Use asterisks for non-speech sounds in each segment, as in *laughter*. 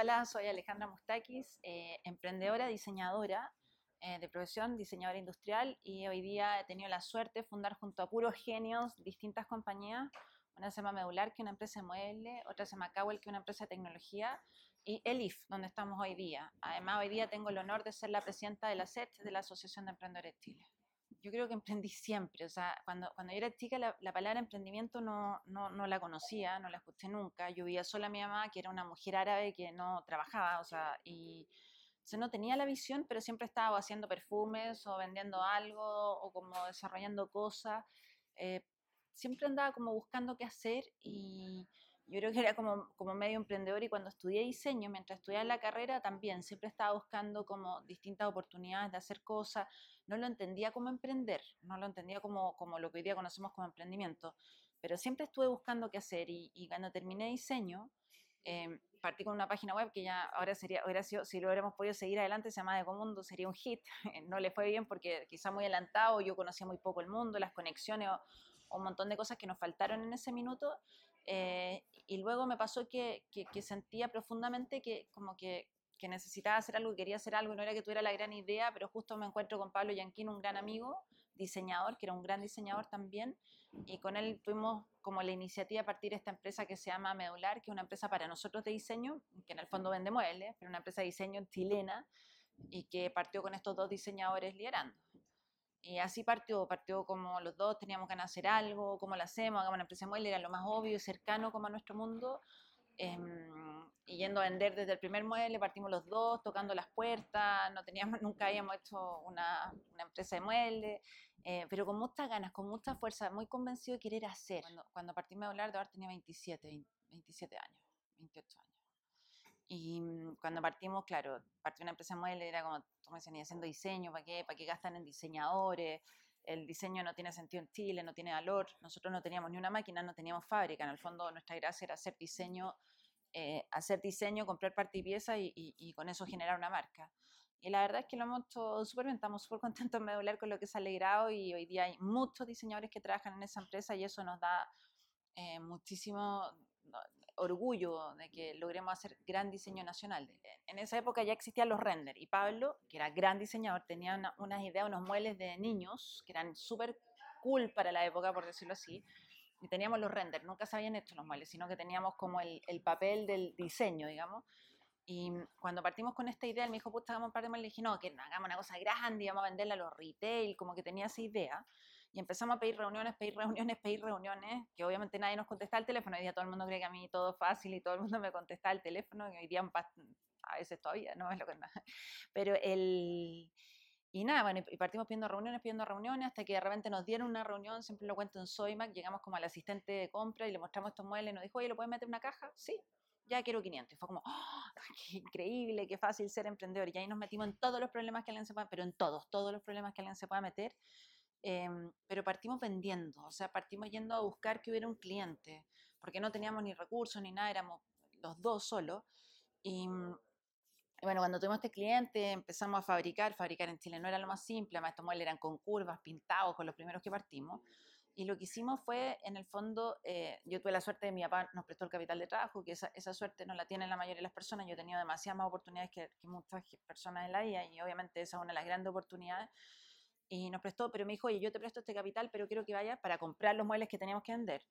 Hola, soy Alejandra Mustakis, eh, emprendedora, diseñadora eh, de profesión, diseñadora industrial y hoy día he tenido la suerte de fundar junto a puros genios distintas compañías. Una se llama Medular, que es una empresa de muebles, otra se llama Cowell, que es una empresa de tecnología, y Elif, donde estamos hoy día. Además, hoy día tengo el honor de ser la presidenta de la SET, de la Asociación de Emprendedores de Chile yo creo que emprendí siempre. O sea, cuando, cuando yo era chica, la, palabra emprendimiento no, no, no, la conocía, no la escuché nunca. Yo vivía sola a mi mamá, que era una mujer árabe que no trabajaba, o sea, y o no tenía la visión, pero siempre estaba haciendo perfumes o vendiendo algo o como desarrollando cosas. Eh, siempre andaba como buscando qué hacer y yo creo que era como, como medio emprendedor y cuando estudié diseño, mientras estudiaba la carrera también, siempre estaba buscando como distintas oportunidades de hacer cosas, no lo entendía como emprender, no lo entendía como, como lo que hoy día conocemos como emprendimiento, pero siempre estuve buscando qué hacer y, y cuando terminé diseño, em, partí con una página web que ya ahora sería, hubiera sido, si lo hubiéramos podido seguir adelante, se llama Ecomundo, sería un hit, *laughs* no le fue bien porque quizá muy adelantado, yo conocía muy poco el mundo, las conexiones o, un montón de cosas que nos faltaron en ese minuto. Eh, y luego me pasó que, que, sentía profundamente que como que, que, necesitaba hacer algo, quería hacer algo, no era que tuviera la gran idea, pero justo me encuentro con Pablo Yanquín, un gran amigo, diseñador, que era un gran diseñador también, y con él tuvimos como la iniciativa a partir de esta empresa que se llama Medular, que es una empresa para nosotros de diseño, que en el fondo vende muebles, pero una empresa de diseño chilena, y que partió con estos dos diseñadores liderando. Y así partió, partió como los dos teníamos ganas de hacer algo, cómo lo hacemos, hagamos una empresa mueble, era lo más obvio y cercano como a nuestro mundo. Em, y yendo a vender desde el primer mueble, partimos los dos, tocando las puertas, no teníamos, *laughs* nunca habíamos hecho una, una empresa de muebles, eh, pero con muchas ganas, con mucha fuerza, muy convencido de querer hacer. Cuando, cuando partimos a hablar, de ahora tenía 27, 27 años, 28 años. Y mm, cuando partimos, claro, partió una empresa mueble, era como, tú me decías, haciendo diseño, ¿para qué? ¿Para qué gastan en diseñadores? El diseño no tiene sentido en Chile, no tiene valor. Nosotros no teníamos ni una máquina, no teníamos fábrica. En el fondo, nuestra gracia era hacer diseño, eh, hacer diseño, comprar parte y pieza y, y, con eso generar una marca. Y la verdad es que lo hemos hecho súper bien, estamos súper *laughs* contentos de medular con lo que se ha alegrado y hoy día hay muchos diseñadores que trabajan en esa empresa y eso nos da eh, muchísimo, orgullo de que logremos hacer gran diseño nacional. En esa época ya existían los render y Pablo, que era gran diseñador, tenía unas ideas, unos muebles de niños que eran súper cool para la época, por decirlo así. Y teníamos los render, nunca se habían hecho los muebles, sino que teníamos como el, el papel del diseño, digamos. Y cuando partimos con esta idea, él me dijo, puta, hagamos un par de muebles. Le dije, no, que hagamos una cosa grande, vamos a venderla a los retail, como que tenía esa idea y empezamos a pedir reuniones, pedir reuniones, pedir reuniones, que obviamente nadie nos contestaba el teléfono, hoy día todo el mundo cree que a mí todo es fácil y todo el mundo me contesta el teléfono, y hoy día a veces todavía no es lo que. Pero el... Y nada, bueno, y partimos pidiendo reuniones, pidiendo reuniones, hasta que de repente nos dieron una reunión, siempre lo cuento en Soymac, llegamos como al asistente de compra y le mostramos estos muebles y nos dijo, oye, ¿lo puedes meter en una caja? Sí, ya quiero 500. Y fue como, ¡oh, qué increíble, qué fácil ser emprendedor. Y ahí nos metimos en todos los problemas que alguien se pueda, pero en todos, todos los problemas que alguien se pueda meter. Em, pero partimos vendiendo, o sea, partimos yendo a buscar que hubiera un cliente, porque no teníamos ni recursos ni nada, éramos los dos solos. Y, mm, bueno, cuando tuvimos este cliente empezamos a fabricar, fabricar en Chile no era lo más simple, además estos muebles eran con curvas, pintados, con los primeros que partimos. Y lo que hicimos fue, en el fondo, eh, yo tuve la suerte de mi papá nos prestó el capital de trabajo, que esa, esa, suerte no la tienen la mayoría de las personas. Yo he tenido demasiadas más oportunidades que, que muchas personas en la vida y obviamente esa es una de las grandes oportunidades y nos prestó, pero me dijo, oye, yo te presto este capital, pero quiero que vayas para comprar los muebles que teníamos que vender.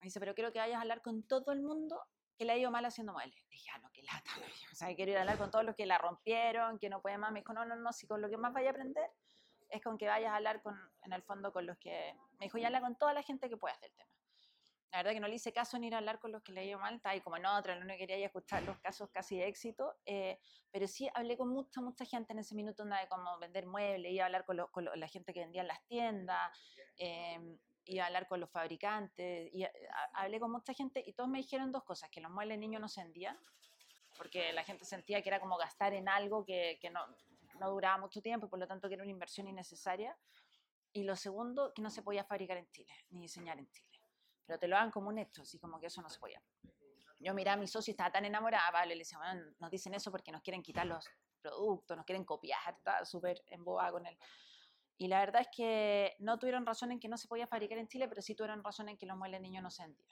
Me dice, pero quiero que vayas a hablar con todo el mundo que le ha ido mal haciendo muebles. dije, ah, no, qué lata. O sea, quiero ir a hablar con todos los que la rompieron, que no pueden más. Me dijo, no, no, no, si con lo que más vaya a aprender es con que vayas a hablar con, en el fondo con los que... Me dijo, ya habla con toda la gente que pueda hacer el tema. La verdad que no le hice caso en ir a hablar con los que le ido mal, está ahí como en otra, no quería ir a escuchar los casos casi de éxito, eh, pero sí hablé con mucha, mucha gente en ese minuto de cómo vender muebles, iba a hablar con, la gente que vendía en las tiendas, eh, a hablar con los fabricantes, y hablé con mucha gente y todos me dijeron dos cosas, que los muebles niños no se vendían, porque la gente sentía que era como gastar en algo que, que no, no duraba mucho tiempo y por lo tanto que era una inversión innecesaria, y lo segundo, que no se podía fabricar en Chile, ni diseñar en Chile pero te lo hagan como un hecho, así como que eso no se podía. Yo miraba a mi socio y estaba tan enamorada, vale, le decía, bueno, nos dicen eso porque nos quieren quitar los productos, nos quieren copiar, estaba súper embobada con él. Y la verdad es que no tuvieron razón en que no se podía fabricar en Chile, pero sí tuvieron razón en que los muebles niños no se vendían.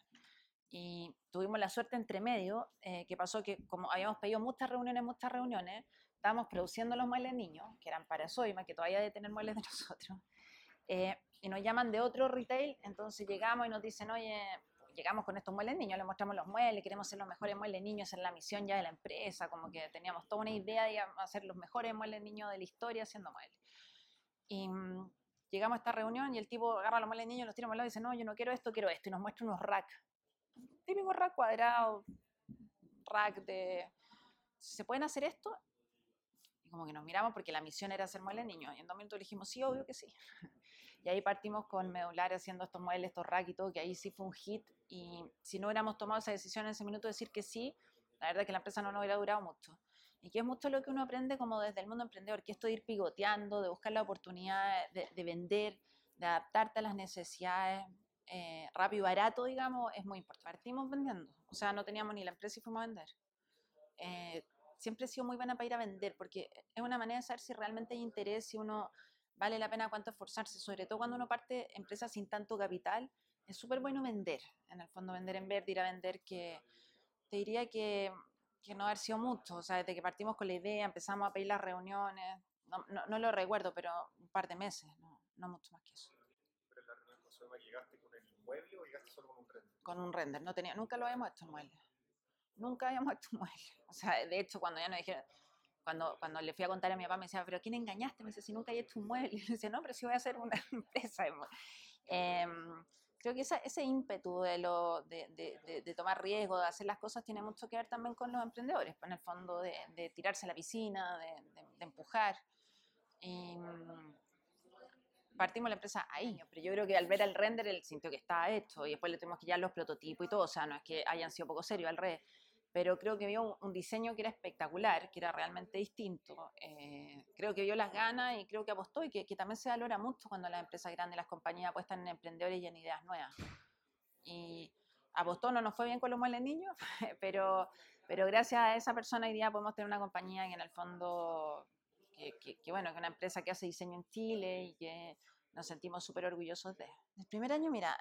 Y tuvimos la suerte entre medio, eh, que pasó que como habíamos pedido muchas reuniones, muchas reuniones, estábamos produciendo los muebles niños, que eran para Soima, que todavía de tener muebles de nosotros, eh, y nos llaman de otro retail, entonces llegamos y nos dicen, oye, llegamos con estos muebles niños, les mostramos los muebles, queremos ser los mejores muebles niños, en la misión ya de la empresa, como que teníamos toda una idea de hacer los mejores muebles niños de la historia haciendo muebles. Y mm, llegamos a esta reunión y el tipo agarra los muebles niños, los tira a lado y dice, no, yo no quiero esto, quiero esto, y nos muestra unos racks. Típico rack cuadrado, rack de... ¿Se pueden hacer esto? Y como que nos miramos porque la misión era hacer muebles niños. Y en dos minutos dijimos, sí, obvio que sí. *laughs* Y ahí partimos con Medular haciendo estos muebles, estos racks y todo, que ahí sí fue un hit. Y si no hubiéramos tomado esa decisión en ese minuto de decir que sí, la verdad que la empresa no nos hubiera durado mucho. Y que es mucho lo que uno aprende como desde el mundo emprendedor, que esto de ir pivoteando, de buscar la oportunidad de, de vender, de adaptarte a las necesidades, eh, rápido y barato, digamos, es muy importante. Partimos vendiendo, o sea, no teníamos ni la empresa y fuimos a vender. Eh, siempre he sido muy buena para ir a vender, porque es una manera de saber si realmente hay interés, si uno vale la pena cuánto esforzarse, sobre todo cuando uno parte empresas sin tanto capital, es súper bueno vender, en el fondo vender en verde, ir a vender, que te diría que, que, no haber sido mucho, o sea, desde que partimos con la idea, empezamos a pedir las reuniones, no, no, no lo recuerdo, pero un par de meses, no, no mucho más que eso. ¿Pero en la reunión con llegaste con el mueble o llegaste solo con un render? Con un render, no tenía, nunca lo habíamos hecho en mueble, nunca habíamos hecho un mueble, o sea, de hecho cuando ya nos dijeron, cuando, cuando le fui a contar a mi papá, me decía, ¿pero quién engañaste? Me dice, si nunca he hecho un mueble. *laughs* Y le decía, no, pero si voy a hacer una *laughs* empresa. Eh, creo que esa, ese ímpetu de, lo, de, de, de, tomar riesgo, de hacer las cosas, tiene mucho que ver también con los emprendedores, pues, en el fondo de, tirarse a la piscina, de, empujar. Mm, partimos la empresa ahí, pero yo creo que al ver el render, él sintió que estaba hecho y después le tuvimos que ya los prototipos y todo, o sea, no es que hayan sido poco serios, al revés pero creo que vio un, diseño que era espectacular, que era realmente distinto. Eh, creo que vio las ganas y creo que apostó y que, que, también se valora mucho cuando las empresas grandes, las compañías apuestan en emprendedores y en ideas nuevas. Y apostó, no nos fue bien con los muebles niños, *laughs* pero, pero gracias a esa persona hoy día podemos tener una compañía que en el fondo, que, que, que bueno, que una empresa que hace diseño en Chile y que nos sentimos súper orgullosos de. El primer año, mira,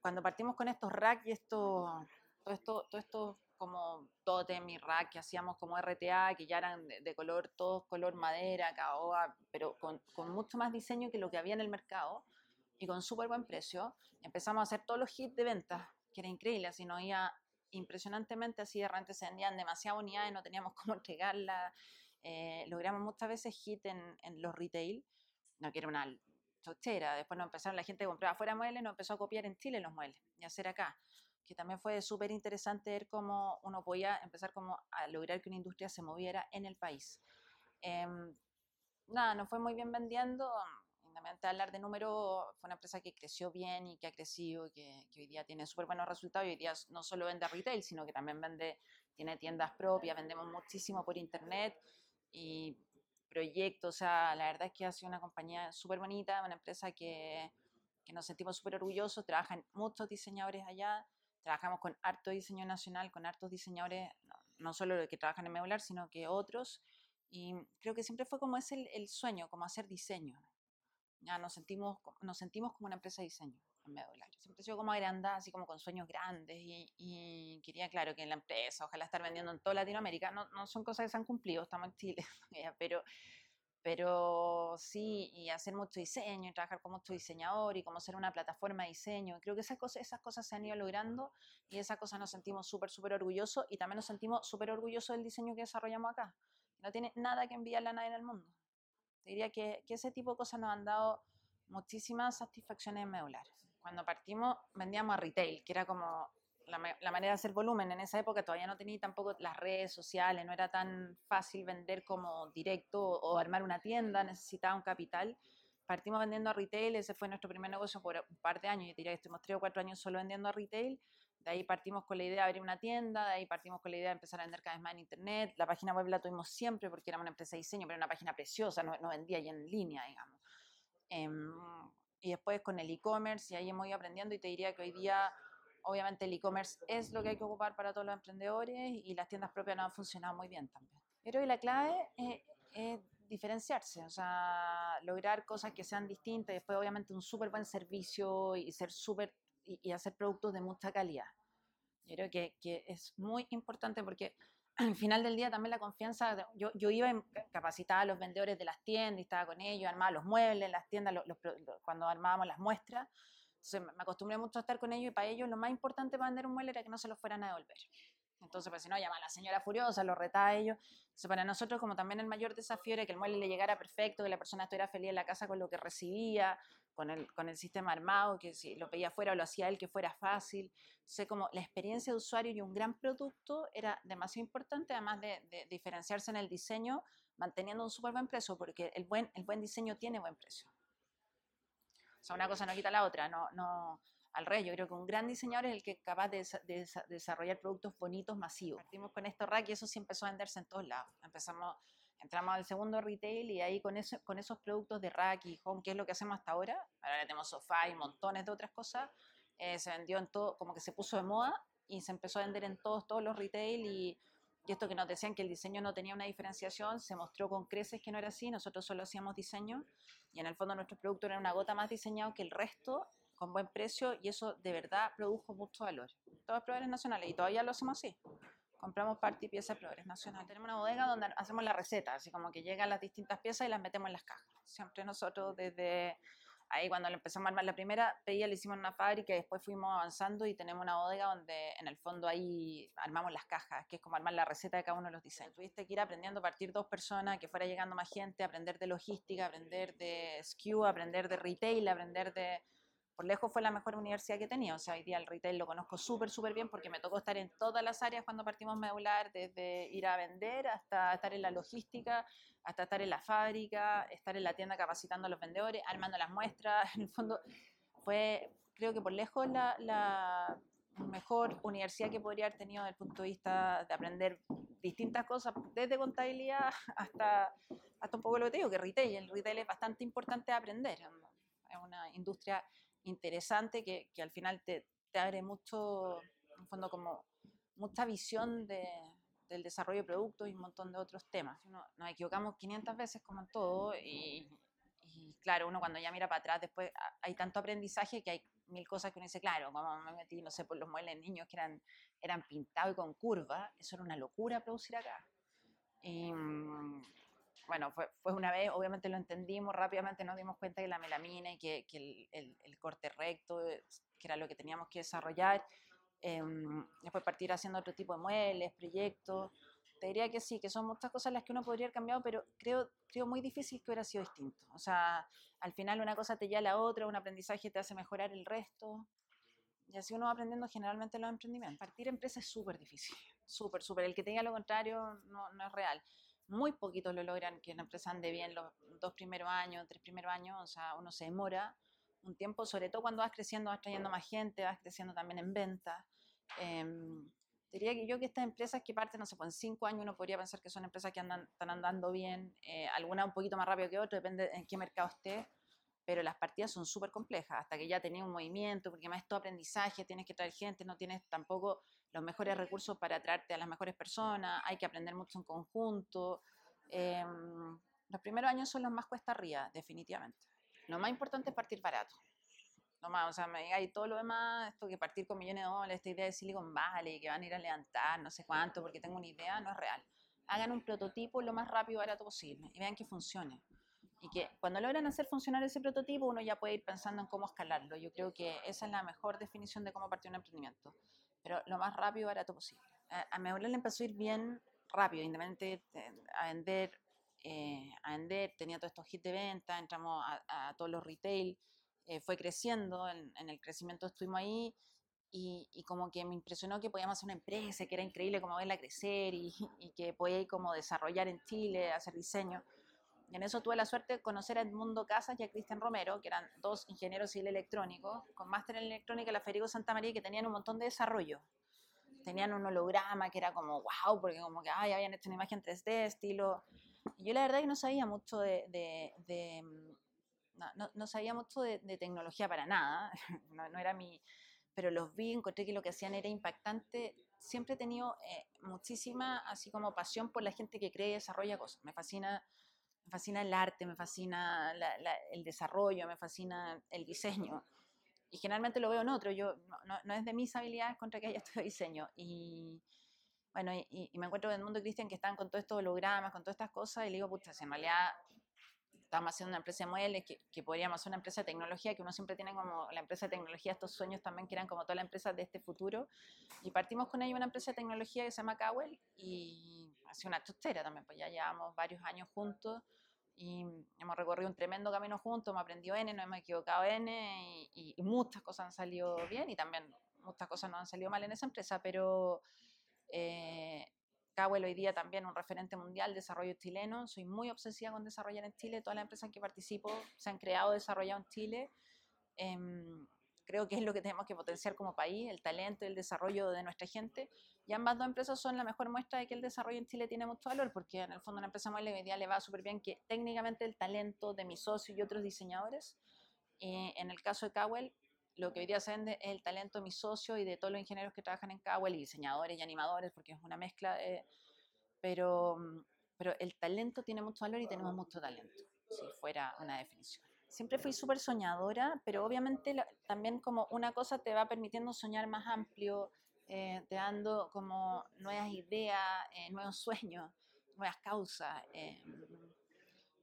cuando partimos con estos racks y esto, todo esto, todo esto como totem y rack que hacíamos como RTA, que ya eran de, color, todos color madera, caoba, pero con, mucho más diseño que lo que había en el mercado y con súper buen precio. Empezamos a hacer todos los hits de ventas, que era increíble, así nos iba impresionantemente, así de repente se vendían demasiadas unidades, no teníamos *laughs* cómo entregarlas. Eh, logramos muchas veces hit en, en los retail, no que era una chochera, después nos empezaron la gente que compraba fuera muebles, nos empezó a copiar en Chile los muebles y hacer acá que también fue súper interesante ver cómo uno podía empezar como a lograr que una industria se moviera en el país. Eh, nada, nos fue muy bien vendiendo, independientemente de hablar de número, fue una empresa que creció bien y que ha crecido, que, que hoy día tiene súper buenos resultados y hoy día no solo vende retail, sino que también vende, tiene tiendas propias, vendemos muchísimo por internet y proyectos, o sea, la verdad es que ha sido una compañía súper bonita, una empresa que, que nos sentimos súper orgullosos, trabajan muchos diseñadores allá, trabajamos con harto diseño nacional, con hartos diseñadores, no, solo los que trabajan en Medular, sino que otros. Y creo que siempre fue como es el, el sueño, como hacer diseño. Ya nos sentimos, nos sentimos como una empresa de diseño en Medular. Siempre he sido como agrandada, así como con sueños grandes y, y, quería, claro, que en la empresa, ojalá estar vendiendo en toda Latinoamérica. No, no son cosas que se han cumplido, estamos en Chile, *laughs* pero pero sí, y hacer mucho diseño, y trabajar con mucho diseñador, y como ser una plataforma de diseño. Creo que esas cosas, esas cosas se han ido logrando y esas cosas nos sentimos súper, súper orgullosos y también nos sentimos súper orgullosos del diseño que desarrollamos acá. No tiene nada que enviarle a nadie en el mundo. Te diría que, que ese tipo de cosas nos han dado muchísimas satisfacciones en Medular. Cuando partimos vendíamos a retail, que era como la, manera de hacer volumen. En esa época todavía no tenía tampoco las redes sociales, no era tan fácil vender como directo o armar una tienda, necesitaba un capital. Partimos vendiendo a retail, ese fue nuestro primer negocio por un par de años, yo diría que estuvimos tres o cuatro años solo vendiendo a retail. De ahí partimos con la idea de abrir una tienda, de ahí partimos con la idea de empezar a vender cada vez más en internet. La página web la tuvimos siempre porque era una empresa de diseño, pero era una página preciosa, no, vendía ya en línea, digamos. Eh, y después con el e-commerce, y ahí hemos ido aprendiendo, y te diría que hoy día obviamente el e-commerce es lo que hay que ocupar para todos los emprendedores y las tiendas propias no han funcionado muy bien también. Pero la clave es, diferenciarse, o sea, lograr cosas que sean distintas y después obviamente un súper buen servicio y ser súper y, y, hacer productos de mucha calidad. Yo creo que, es muy importante porque *clears throat* al final del día también la confianza, yo, yo iba en, capacitada a los vendedores de las tiendas y estaba con ellos, armaba los muebles las tiendas, cuando armábamos las muestras, entonces me acostumbré mucho a estar con ellos y para ellos lo más importante para vender un mueble era que no se lo fueran a devolver. Entonces, pues si no, llama a la señora furiosa, lo reta a ellos. Entonces, para nosotros, como también el mayor desafío era que el mueble le llegara perfecto, que la persona estuviera feliz en la casa con lo que recibía, con el, con el sistema armado, que si lo pedía fuera o lo hacía él, que fuera fácil. Sé como la experiencia de usuario y un gran producto era demasiado importante, además de, diferenciarse en el diseño, manteniendo un súper buen precio, porque el buen, el buen diseño tiene buen precio. Sea, una cosa no quita la otra, no, no, al revés, yo creo que un gran diseñador es el que es capaz de, desarrollar productos bonitos, masivos. Partimos con esto rack y eso sí empezó a venderse en todos lados. Empezamos entramos al segundo retail y ahí con, con esos productos de rack y home, que es lo que hacemos hasta ahora, ahora tenemos sofá y montones de otras cosas, eh, se vendió en todo, como que se puso de moda y se empezó a vender en todos, todos los retail y, y esto que nos decían que el diseño no tenía una diferenciación, se mostró con creces que no era así, nosotros solo hacíamos diseño y en el fondo nuestro producto era una gota más diseñado que el resto, con buen precio y eso de verdad produjo mucho valor. Todos proveedores nacionales y todavía lo hacemos así compramos parte y piezas de Progres Nacional. Tenemos una bodega donde hacemos la receta, así como que llegan las distintas piezas y las metemos en las cajas. Siempre nosotros desde ahí cuando empezamos a armar la primera, pedía, le hicimos una fábrica y después fuimos avanzando y tenemos una bodega donde en el fondo ahí armamos las cajas, que es como armar la receta de cada uno de los diseños. Tuviste que ir aprendiendo a partir dos personas, que fuera llegando más gente, aprender de logística, aprender de SKU, aprender de retail, aprender de por lejos fue la mejor universidad que tenía. O sea, hoy día el retail lo conozco súper, súper bien porque me tocó estar en todas las áreas cuando partimos medular, desde ir a vender hasta estar en la logística, hasta estar en la fábrica, estar en la tienda capacitando a los vendedores, armando las muestras. *laughs* En el fondo, fue, creo que por lejos, la, mejor universidad que podría haber tenido desde el punto de vista de aprender distintas cosas, desde contabilidad hasta, hasta un poco lo que te digo, que retail. El retail es bastante importante aprender. Es una industria interesante que, que al final te, te, abre mucho, en fondo como mucha visión de, del desarrollo de productos y un montón de otros temas. nos equivocamos 500 veces como en todo y, y, claro, uno cuando ya mira para atrás, después hay tanto aprendizaje que hay mil cosas que uno dice, claro, como me metí, no sé, por los muebles niños que eran, eran pintados y con curvas, eso era una locura producir acá. Y, bueno, fue, una vez, obviamente lo entendimos, rápidamente nos dimos cuenta que la melamina y que, el, el, corte recto, que era lo que teníamos que desarrollar, eh, después partir haciendo otro tipo de muebles, proyectos, te diría que sí, que son muchas cosas las que uno podría haber cambiado, pero creo, creo muy difícil que hubiera sido distinto. O sea, al final una cosa te lleva a la otra, un aprendizaje te hace mejorar el resto. Y así uno va aprendiendo generalmente los emprendimientos. Partir empresa es súper difícil, *laughs* súper, súper. El que te diga lo contrario no, no es real muy poquitos lo logran que una empresa ande bien los dos primeros años, tres primeros años, o sea, uno se demora un tiempo, sobre todo cuando vas creciendo, vas trayendo más gente, vas creciendo también en venta. Eh, diría que yo que estas empresas que parten, no sé, pues en cinco años uno podría pensar que son empresas que andan, están andando bien, eh, alguna un poquito más rápido que otra, depende en qué mercado esté, pero las partidas son súper complejas, hasta que ya tenés un movimiento, porque más es todo aprendizaje, tienes que traer gente, no tienes tampoco los mejores recursos para atraerte a las mejores personas, hay que aprender mucho en conjunto. Em, los primeros años son los más cuesta arriba, definitivamente. Lo más importante es partir barato. No más, o sea, me diga, y todo lo demás, esto que partir con millones de dólares, esta idea de Silicon Valley, que van a ir a levantar, no sé cuánto, porque tengo una idea, no es real. Hagan un prototipo lo más rápido y barato posible y vean que funcione. Y que cuando logran hacer funcionar ese prototipo, uno ya puede ir pensando en cómo escalarlo. Yo creo que esa es la mejor definición de cómo partir un emprendimiento pero lo más rápido y barato posible. A, a mi abuela le empezó a ir bien rápido, independientemente a vender, eh, a vender, tenía todos estos hits de venta, entramos a, todos los retail, eh, fue creciendo, en, el crecimiento estuvimos ahí y, y, como que me impresionó que podíamos hacer una empresa, que era increíble como verla crecer y, y que podía ir como desarrollar en Chile, hacer diseño. En eso tuve la suerte de conocer a Edmundo Casas y a Cristian Romero, que eran dos ingenieros civil electrónicos, con máster en electrónica en la Federico Santa María, que tenían un montón de desarrollo. Tenían un holograma que era como, wow, porque como que ay, habían hecho una imagen 3D, estilo... Y yo la verdad que no sabía mucho de... de, no, sabía mucho de, de, tecnología para nada, *laughs* no, no, era mi... Pero los vi, encontré que lo que hacían era impactante. Siempre he tenido eh, muchísima, así como pasión por la gente que cree y desarrolla cosas. Me fascina me fascina el arte, me fascina el desarrollo, me fascina el diseño. y generalmente lo veo en otro. Yo, no, no, es de mis habilidades contra que haya estudiado diseño. Y bueno, y, me encuentro en el mundo cristian que están con todos estos hologramas, con todas estas cosas, y le digo, puta, si en realidad estamos haciendo una empresa de muebles, que, que, podríamos ser una empresa de tecnología, que uno siempre tiene como la empresa de tecnología, estos sueños también que eran como toda la empresa de este futuro. Y partimos con ella una empresa de tecnología que se llama Cowell y ha sido una chustera también, pues ya llevamos varios años juntos y hemos recorrido un tremendo camino juntos, hemos aprendido N, nos hemos equivocado N y, y, muchas cosas han salido bien y también muchas cosas no han salido mal en esa empresa, pero eh, hoy día también un referente mundial de desarrollo chileno, soy muy obsesiva con desarrollar en Chile, todas las empresas en que participo se han creado, desarrollado en Chile. Eh, creo que es lo que tenemos que potenciar como país, el talento y el desarrollo de nuestra gente. Y ambas dos empresas son la mejor muestra de que el desarrollo en Chile tiene mucho valor, porque en el fondo una empresa muy hoy día le va súper bien que técnicamente el talento de mis socios y otros diseñadores, eh, en el caso de Cowell, lo que hoy día se vende es el talento de mis socios y de todos los ingenieros que trabajan en Cowell, y diseñadores y animadores, porque es una mezcla, pero, pero el talento tiene mucho valor y tenemos mucho talento, si fuera una definición. Siempre fui súper soñadora, pero obviamente también como una cosa te va permitiendo soñar más amplio, eh, te dando como nuevas ideas, eh, nuevos sueños, nuevas causas. Eh,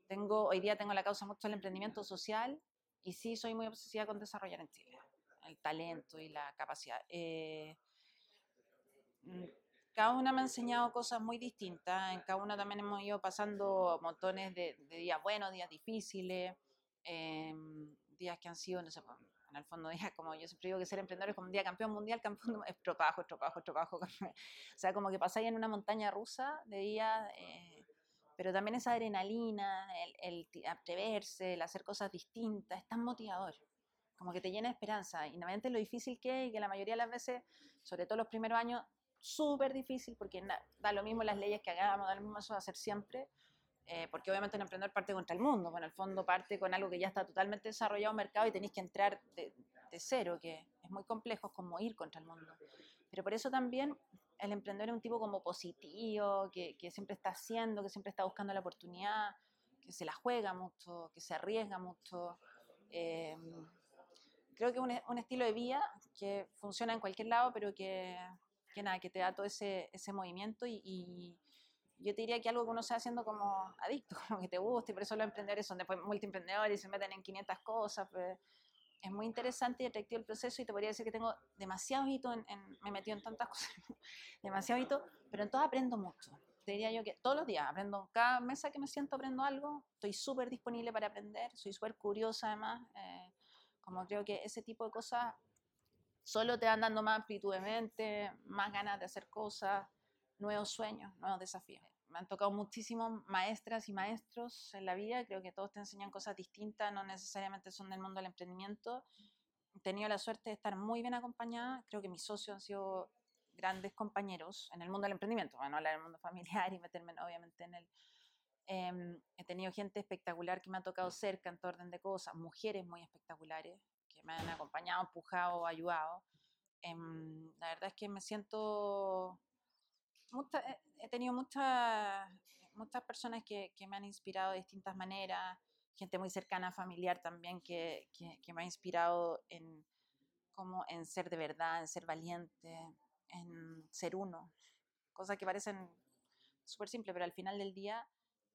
tengo, hoy día tengo la causa mucho del emprendimiento social y sí soy muy obsesiva con desarrollar en Chile el talento y la capacidad. Mm, cada una me ha enseñado cosas muy distintas, en cada una también hemos ido pasando montones de, días buenos, días difíciles, días que han sido, no sé, pues, en el fondo *laughs* días como yo siempre digo que ser emprendedor es como un día campeón mundial, campeón es *laughs* trabajo, es trabajo, es trabajo. *laughs* o sea, como que pasáis en una montaña rusa de días, eh, pero también esa adrenalina, el, el, atreverse, el hacer cosas distintas, es tan motivador, como que te llena de esperanza. Normalmente lo difícil que es, y que la mayoría de las veces, sobre todo los primeros años, súper difícil, porque da lo mismo las leyes que hagamos, da lo mismo eso de hacer siempre, eh, porque obviamente un emprendedor parte contra el mundo, bueno, el fondo parte con algo que ya está totalmente desarrollado en mercado y tenéis que entrar de, cero, que es muy complejo, es como ir contra el mundo. Pero por eso también el emprendedor es un tipo como positivo, que, que siempre está haciendo, que siempre está buscando la oportunidad, que se la juega mucho, que se arriesga mucho. Eh, creo que es un, un, estilo de vida que funciona en cualquier lado, pero que, que nada, que te da todo ese, ese movimiento y yo te diría que algo que uno está haciendo como adicto, *laughs* como que te gusta, y por eso los emprendedores son después multiemprendedores y se meten en 500 cosas. Pues, es muy interesante y atractivo el proceso y te podría decir que tengo demasiado hito, en, me he metido en tantas *laughs* cosas, demasiado hito, pero en todo aprendo mucho. Te diría yo que todos los días aprendo, cada mesa que me siento aprendo algo, estoy súper disponible para aprender, soy súper curiosa además, eh, como creo que ese tipo de cosas solo te van dando más amplitud de mente, más ganas de hacer cosas, nuevos sueños, nuevos desafíos. Me han tocado muchísimos maestras y maestros en la vida, creo que todos te enseñan cosas distintas, no necesariamente son del mundo del emprendimiento. He tenido la suerte de estar muy bien acompañada, creo que mis socios han sido grandes compañeros en el mundo del emprendimiento, bueno, hablar del mundo *laughs* familiar y meterme obviamente en el... Em, he tenido gente espectacular que me ha tocado cerca en todo orden de cosas, mujeres muy espectaculares que me han acompañado, empujado, ayudado. Em, la verdad es que me siento he tenido muchas, muchas personas que, me han inspirado de distintas maneras, gente muy cercana, familiar también, que, que, me ha inspirado en, como en ser de verdad, en ser valiente, en ser uno. Cosas que parecen súper simples, pero al final del día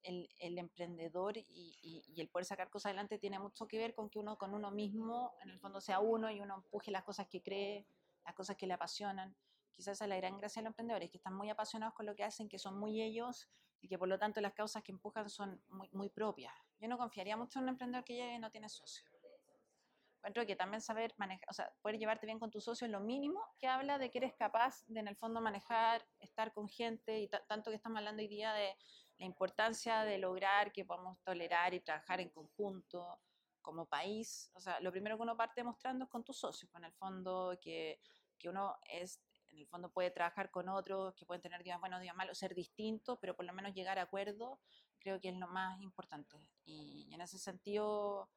el, el emprendedor y, y, el poder sacar cosas adelante tiene mucho que ver con que uno con uno mismo, en el fondo sea uno y uno empuje las cosas que cree, las cosas que le apasionan quizás es la gran gracia de los emprendedores, que están muy apasionados con lo que hacen, que son muy ellos y que por lo tanto las causas que empujan son muy, muy propias. Yo no confiaría mucho en un emprendedor que llegue y no tiene socio. Encuentro que también saber manejar, o sea, poder llevarte bien con tu socio es lo mínimo que habla de que eres capaz de en el fondo manejar, estar con gente y tanto que estamos hablando hoy día de la importancia de lograr que podamos tolerar y trabajar en conjunto como país. O sea, lo primero que uno parte mostrando es con tus socios, con el fondo que, que uno es en el fondo puede trabajar con otros que pueden tener días buenos, días malos, ser distintos, pero por lo menos llegar a acuerdos, creo que es lo más importante. Y, en ese sentido,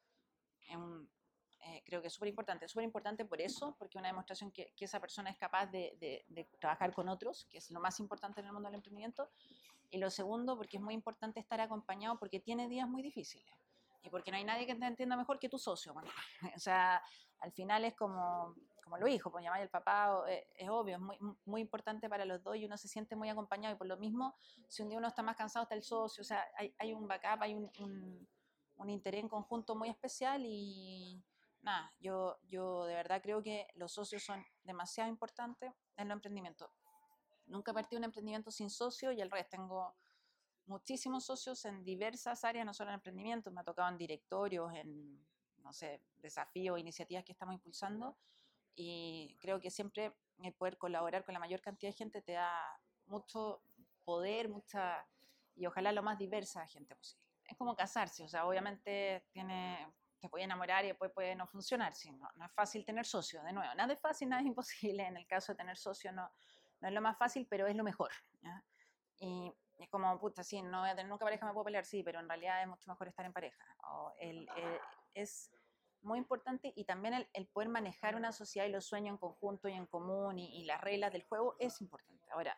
eh, creo que es súper importante. Súper importante por eso, porque una demostración que, que esa persona es capaz de, de, trabajar con otros, que es lo más importante en el mundo del emprendimiento. Y lo segundo, porque es muy importante estar acompañado, porque tiene días muy difíciles. y porque no hay nadie que te entienda mejor que tu socio. Bueno, *laughs* o sea, al final es como, como lo hijo, pues llamar el papá, es, es, obvio, es muy, muy importante para los dos y uno se siente muy acompañado y por lo mismo, si un día uno está más cansado está el socio, o sea, hay, hay un backup, hay un, un, un interés en conjunto muy especial y nada, yo, yo de verdad creo que los socios son demasiado importantes en los emprendimientos. Nunca partí un emprendimiento sin socio y al revés, tengo muchísimos socios en diversas áreas, no solo en emprendimiento, me ha tocado en directorios, en, no sé, desafíos, iniciativas que estamos impulsando y creo que siempre el poder colaborar con la mayor cantidad de gente te da mucho poder, mucha y ojalá lo más diversa gente posible. Es como casarse, o sea, obviamente tiene, te puede enamorar y después puede no funcionar, si no, no es fácil tener socio, de nuevo, nada es fácil, nada es *laughs* imposible, en el caso de tener socio no, no es lo más fácil, pero es lo mejor. ¿ya? Y es como, puta, sí, no voy a tener nunca pareja, me puedo pelear, sí, pero en realidad es mucho mejor estar en pareja. O el, el, es muy importante y también el, el, poder manejar una sociedad y los sueños en conjunto y en común y, las reglas del juego es importante. Ahora,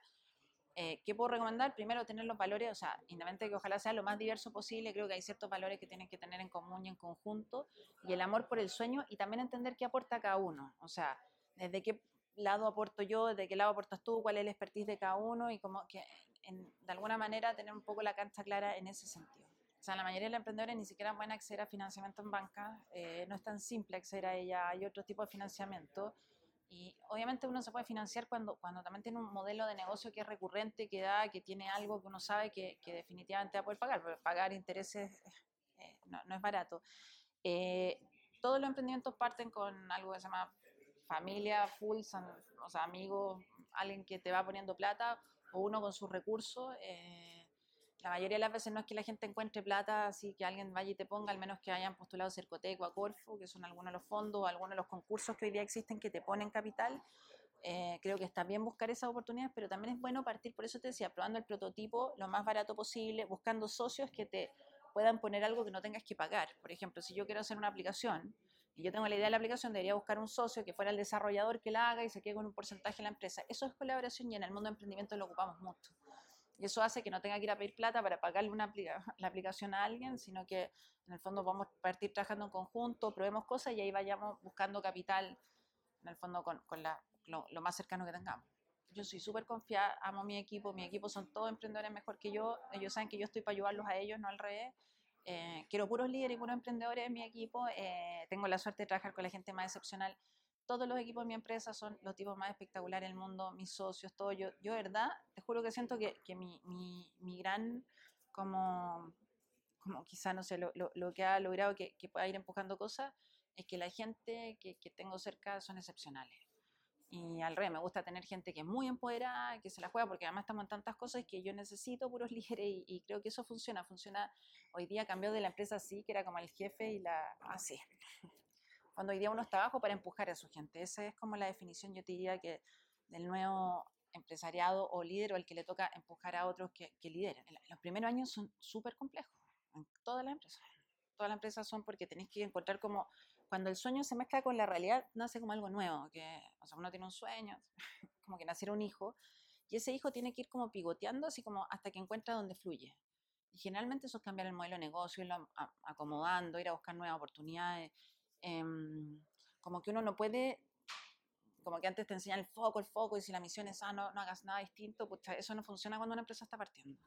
eh, ¿qué puedo recomendar? Primero, tener los valores, o sea, independientemente de que ojalá sea lo más diverso posible, creo que hay ciertos valores que tienen que tener en común y en conjunto, y el amor por el sueño y también entender qué aporta cada uno, o sea, desde qué lado aporto yo, desde qué lado aportas tú, cuál es el expertise de cada uno y como que de alguna manera tener un poco la cancha clara en ese sentido. Sea, la mayoría de los emprendedores ni siquiera pueden acceder a financiamiento en banca, eh, no es tan simple acceder a ella, hay otro tipo de financiamiento y obviamente uno se puede financiar cuando, cuando también tiene un modelo de negocio que es recurrente, que da, que tiene algo que uno sabe que, que definitivamente va a poder pagar, pero pagar intereses eh, no, no, es barato. Eh, todos los emprendimientos parten con algo que se llama familia full, o sea, amigos, alguien que te va poniendo plata o uno con sus recursos. Eh, la mayoría de las veces no es que la gente encuentre plata, así que alguien vaya y te ponga, al menos que hayan postulado Cercoteco, a Corfo, que son algunos de los fondos, algunos de los concursos que hoy día existen que te ponen capital. Eh, creo que está bien buscar esas oportunidades, pero también es bueno partir, por eso te decía, probando el prototipo lo más barato posible, buscando socios que te puedan poner algo que no tengas que pagar. Por ejemplo, si yo quiero hacer una aplicación, y yo tengo la idea de la aplicación, debería buscar un socio que fuera el desarrollador que la haga y se quede con un porcentaje en la empresa. Eso es colaboración y en el mundo de emprendimiento lo ocupamos mucho. Y eso hace que no tenga que ir a pedir plata para pagarle una aplica *laughs* la aplicación a alguien, sino que en el fondo vamos a partir trabajando en conjunto, probemos cosas y ahí vayamos buscando capital, en el fondo con, con la, lo, lo, más cercano que tengamos. Yo soy súper confiada, amo mi equipo, mi equipo son todos emprendedores mejor que yo, ellos saben que yo estoy para ayudarlos a ellos, no al revés. Eh, quiero puros líderes y puros emprendedores en mi equipo, eh, tengo la suerte de trabajar con la gente más excepcional todos los equipos de mi empresa son los tipos más espectaculares del mundo, mis socios, todo. Yo, yo verdad, te juro que siento que, que mi, mi, mi, gran, como, como quizá, no sé, lo, lo, lo que ha logrado que, que, pueda ir empujando cosas, es que la gente que, que, tengo cerca son excepcionales. Y al revés, me gusta tener gente que es muy empoderada, que se la juega, porque además estamos en tantas cosas que yo necesito puros *laughs* líderes y, y creo que eso funciona. Funciona, hoy día cambió de la empresa así, que era como el jefe y la... así. Ah, cuando hoy día uno está abajo para empujar a su gente. Esa es como la definición, yo te diría, que del nuevo empresariado o líder o el que le toca empujar a otros que, que lideren. Los primeros años son súper complejos en todas las empresas. Todas las empresas son porque tenés que encontrar como, cuando el sueño se mezcla con la realidad, nace como algo nuevo, que, o sea, uno tiene un sueño, *laughs* como que naciera un hijo, y ese hijo tiene que ir como pivoteando, así como hasta que encuentra donde fluye. Y generalmente eso es cambiar el modelo de negocio, irlo acomodando, ir a buscar nuevas oportunidades, eh, como que uno no puede, como que antes te enseñan el foco, el foco, y si la misión es, ah, no, no hagas nada distinto, pues eso no funciona cuando una empresa está partiendo.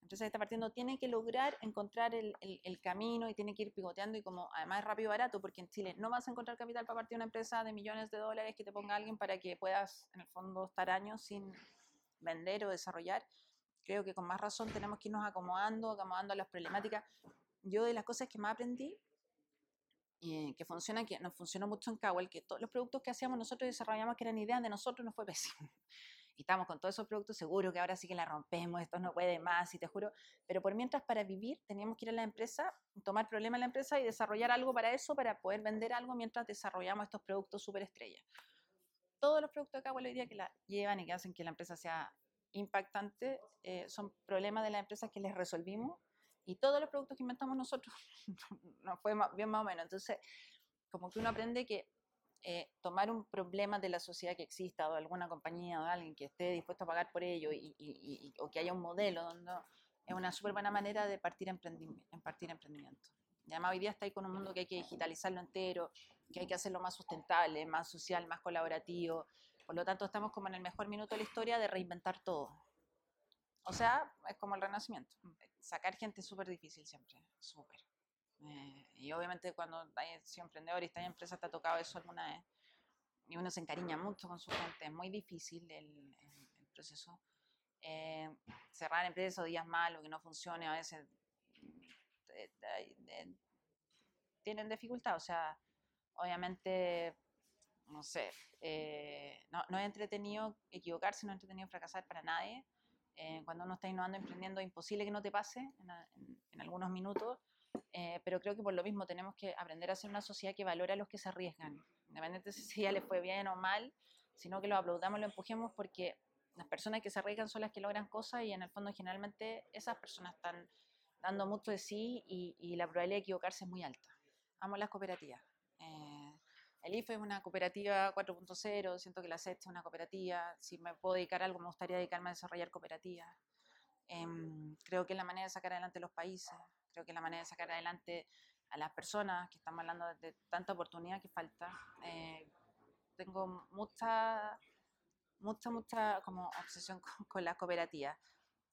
La empresa que está partiendo tiene que lograr encontrar el, el, el, camino y tiene que ir pivoteando y como además es rápido y barato, porque en Chile no vas a encontrar capital para partir una empresa de millones de dólares que te ponga alguien para que puedas en el fondo estar años sin vender o desarrollar. Creo que con más razón tenemos que irnos acomodando, acomodando las problemáticas. Yo de las cosas que más aprendí que funciona, que nos funcionó mucho en Kawel, que todos los productos que hacíamos nosotros desarrollamos que eran ideas de nosotros, nos fue *laughs* pésimo. Y estamos con todos esos productos seguros que ahora sí que la rompemos, esto no puede más, y te juro. Pero por mientras, para vivir, teníamos que ir a la empresa, tomar problemas en la empresa y desarrollar algo para eso, para poder vender algo mientras desarrollamos estos productos super estrellas. Todos los productos de Kawel hoy día que la llevan y que hacen que la empresa sea impactante eh, son problemas de la empresa que les resolvimos y todos los productos que inventamos nosotros *laughs* nos fue bien más o menos. Entonces, como que uno aprende que eh, tomar un problema de la sociedad que exista o alguna compañía o alguien que esté dispuesto a pagar por ello y, y, y, o que haya un modelo donde es una súper buena manera de partir, emprendi en partir emprendimiento. Y además hoy día está ahí con un mundo que hay que digitalizarlo entero, que hay que hacerlo más sustentable, más social, más colaborativo. Por lo tanto, estamos como en el mejor minuto de la historia de reinventar todo. O sea, es como el renacimiento. Sacar gente es súper difícil siempre, súper. Eh, y obviamente cuando hay sido emprendedor y está en empresa te ha tocado eso alguna vez. Y uno se encariña mucho con su gente, es muy difícil el, el, proceso. Eh, cerrar empresas o días malos, que no funcione, a veces eh, tienen dificultad. O sea, obviamente, no sé, no, no, es entretenido equivocarse, no es entretenido fracasar para nadie. Cuando uno está innovando, emprendiendo, es imposible que no te pase en, en, en algunos minutos eh, pero creo que por lo mismo tenemos que aprender a ser una sociedad que valora a los que se arriesgan, independientemente de si ya les fue bien o mal, sino que lo aplaudamos, lo empujemos, porque las personas que se arriesgan son las que logran cosas y en el fondo generalmente esas personas están dando mucho de sí y, y la probabilidad de equivocarse es muy alta. Amo las cooperativas. Eh, el IFE es una cooperativa 4.0, siento que la SET es una cooperativa, si me puedo dedicar a algo me gustaría dedicarme a desarrollar cooperativas. Em, creo que es la manera de sacar adelante los países, creo que es la manera de sacar adelante a las personas, que estamos hablando de tanta oportunidad que falta. Eh, tengo mucha, mucha, mucha como obsesión *laughs* con, las cooperativas.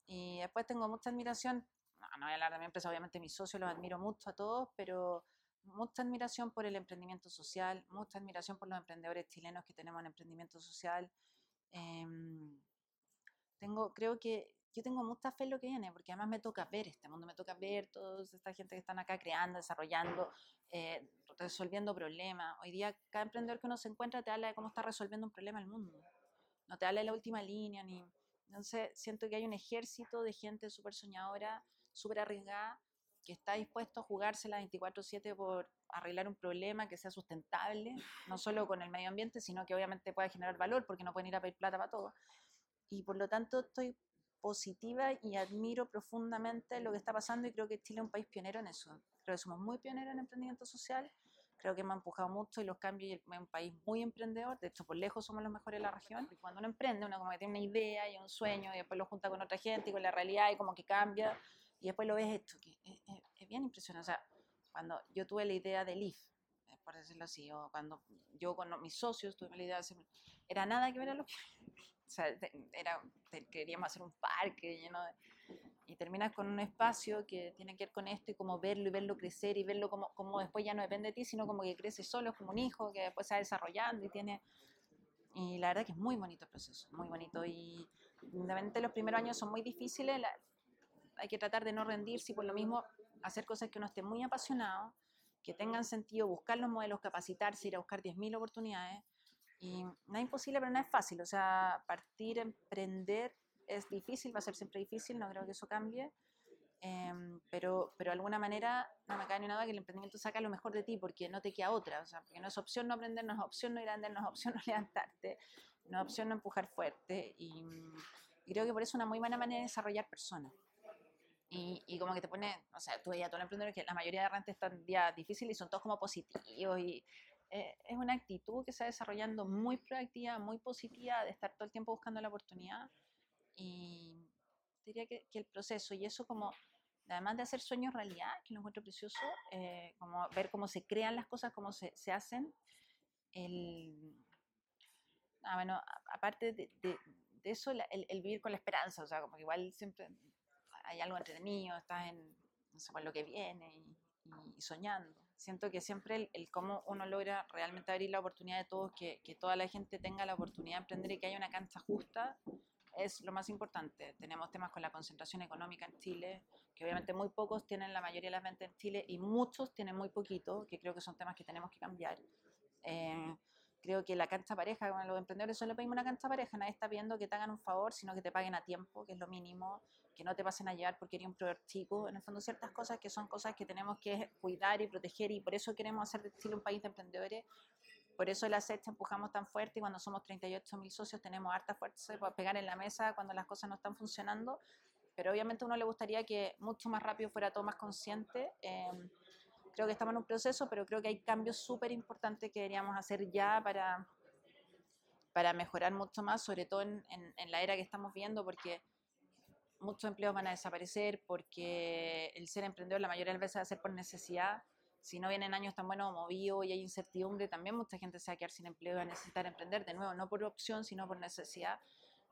Y después tengo mucha admiración, no, no voy a hablar de mi empresa, obviamente mis socios los admiro mucho a todos, pero mucha admiración por el emprendimiento social, mucha admiración por los emprendedores chilenos que tenemos en emprendimiento social. Em, tengo, creo que yo tengo mucha fe en lo que viene, porque además me toca ver este mundo, me toca ver toda esta gente que están acá creando, desarrollando, eh, resolviendo problemas. Hoy día cada emprendedor que uno se encuentra te habla de cómo está resolviendo un problema el mundo. No te habla de la última línea, ni... Entonces siento que hay un ejército de gente súper soñadora, súper arriesgada, que está dispuesto a jugársela 24/7 por arreglar un problema que sea sustentable, no solo con el medio ambiente, sino que obviamente pueda generar valor, porque no pueden ir a pedir plata para todo. Y por lo tanto estoy positiva y admiro profundamente lo que está pasando y creo que Chile es un país pionero en eso. Creo que somos muy pioneros en emprendimiento social, creo que hemos empujado mucho y los cambios y es un país muy emprendedor, de hecho por lejos somos los mejores de la región. Y cuando uno emprende, uno como que tiene una idea y un sueño y después lo junta con otra gente y con la realidad y como que cambia y después lo ves esto, que es, bien impresionante. O sea, cuando yo tuve la idea del IF, eh, por decirlo así, o cuando yo con mis socios tuve la idea de hacer, era nada que ver a lo que *laughs* o sea, era, queríamos hacer un parque lleno de, y terminas con un espacio que tiene que ver con esto y como verlo y verlo crecer y verlo como, como después ya no depende de ti, sino como que crece solo, como un hijo que después se va desarrollando y tiene... Y la verdad que es muy bonito el proceso, muy bonito. Y independientemente los primeros años son muy difíciles, hay que tratar de no rendirse y por lo mismo hacer cosas que uno esté muy apasionado, que tengan sentido, buscar los modelos, capacitarse, ir a buscar 10.000 oportunidades y no es imposible, pero no es fácil. O sea, partir, emprender es difícil, va a ser siempre difícil, no creo que eso cambie. Em, pero, pero de alguna manera no me cae nada que el emprendimiento saca lo mejor de ti porque no te queda otra. O sea, porque no es opción no aprender, no es opción no ir a andar, no es opción no *laughs* levantarte, no es opción no empujar fuerte. Y, creo que por eso es una muy buena manera de desarrollar personas. Y, y, como que te pone, o sea, tú veías a todos los emprendedores que la mayoría de rentes están días difíciles y son todos como positivos y eh, es una actitud que se está desarrollando muy proactiva, muy positiva, de estar todo el tiempo buscando la oportunidad. Y diría que, que el proceso, y eso como, además de hacer sueños realidad, que lo encuentro precioso, eh, como ver cómo se crean las cosas, cómo se, se hacen, el, ah, bueno, aparte de, de, eso, el, el, vivir con la esperanza, o sea, como que igual siempre hay algo entretenido, estás en, no sé, lo que viene y, y soñando siento que siempre el, cómo uno logra realmente abrir la oportunidad de todos, que, que, toda la gente tenga la oportunidad de emprender y que haya una cancha justa, es lo más importante. Tenemos temas con la concentración económica en Chile, que obviamente muy pocos tienen la mayoría de las ventas en Chile y muchos tienen muy poquito, que creo que son temas que tenemos que cambiar. Eh, creo que la cancha pareja, con los emprendedores solo pedimos una cancha pareja, nadie está pidiendo que te hagan un favor, sino que te paguen a tiempo, que es lo mínimo, que no te pasen a llevar porque eres un proveedor chico, en el fondo ciertas cosas que son cosas que tenemos que cuidar y proteger y por eso queremos hacer de Chile un país de emprendedores, por eso la SET empujamos tan fuerte y cuando somos 38 mil socios tenemos harta fuerza para pegar en la mesa cuando las cosas no están funcionando, pero obviamente a uno le gustaría que mucho más rápido fuera todo más consciente. Eh, creo que estamos en un proceso, pero creo que hay cambios súper importantes que deberíamos hacer ya para, para mejorar mucho más, sobre todo en, en, en, la era que estamos viendo, porque muchos empleos van a desaparecer porque el ser emprendedor la mayoría de las veces va a ser por necesidad. Si no vienen años tan buenos movidos y hay incertidumbre, también mucha gente se va a quedar sin empleo y va a necesitar emprender de nuevo, no por opción, sino por necesidad.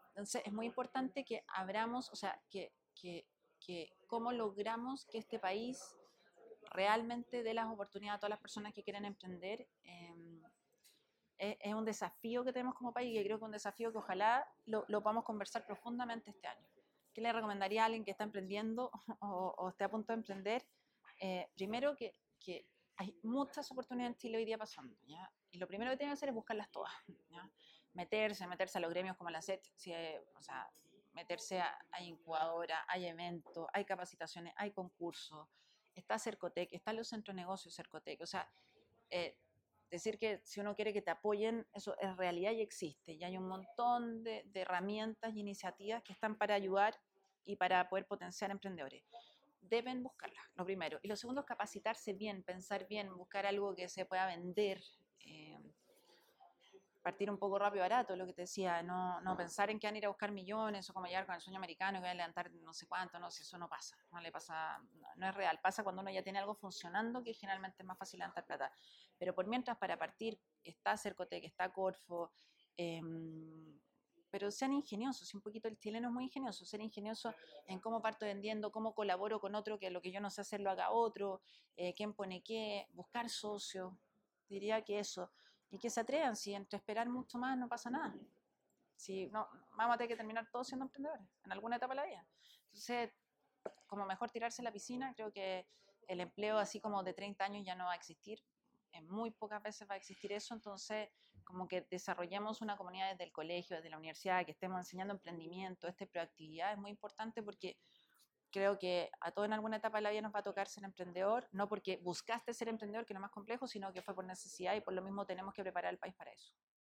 Entonces, es muy importante que abramos, o sea, que, cómo logramos que este país realmente dé las oportunidades a todas las personas que quieren emprender. Eh, es, es, un desafío que tenemos como país y creo que un desafío que ojalá lo podamos conversar profundamente este año. ¿Qué le recomendaría a alguien que está emprendiendo *laughs* o, o esté a punto de emprender? Eh, primero, que, hay muchas oportunidades en Chile hoy día pasando. Y lo primero que tiene que hacer es buscarlas todas. Meterse, meterse a los gremios como la SET, o sea, meterse a, a incubadora, hay eventos, hay capacitaciones, hay concursos, está Cercotec, están los centros de negocios Cercotec, o sea, eh, decir que si uno quiere que te apoyen, eso es realidad y existe. Y hay un montón de, de, herramientas y iniciativas que están para ayudar y para poder potenciar emprendedores. Deben buscarlas, lo primero. Y lo segundo es capacitarse bien, pensar bien, buscar algo que se pueda vender. Eh, partir un poco rápido barato, lo que te decía, no, no pensar en que van a ir a buscar millones o como llegar con el sueño americano y van a levantar no sé cuánto, no, si eso no pasa, no le pasa, no, no, es real, pasa cuando uno ya tiene algo funcionando que generalmente es más fácil levantar plata. Pero por mientras, para partir, está Cercotec, está Corfo, eh, pero sean ingeniosos, un poquito el chileno es muy ingenioso, ser ingenioso en cómo parto vendiendo, cómo colaboro con otro, que lo que yo no sé hacer lo haga otro, eh, quién pone qué, buscar socios, diría que eso y que se atrevan, si entre esperar mucho más no pasa nada. Si no, vamos a tener que terminar todos siendo emprendedores en alguna etapa de la vida. Entonces, como mejor tirarse a la piscina, creo que el empleo así como de 30 años ya no va a existir. En muy pocas veces va a existir eso, entonces como que desarrollemos una comunidad desde el colegio, desde la universidad, que estemos enseñando emprendimiento, este proactividad es muy importante porque creo que a todos en alguna etapa de la vida nos va a tocar ser emprendedor, no porque buscaste ser emprendedor, que es más complejo, sino que fue por necesidad y por lo mismo tenemos que preparar el país para eso.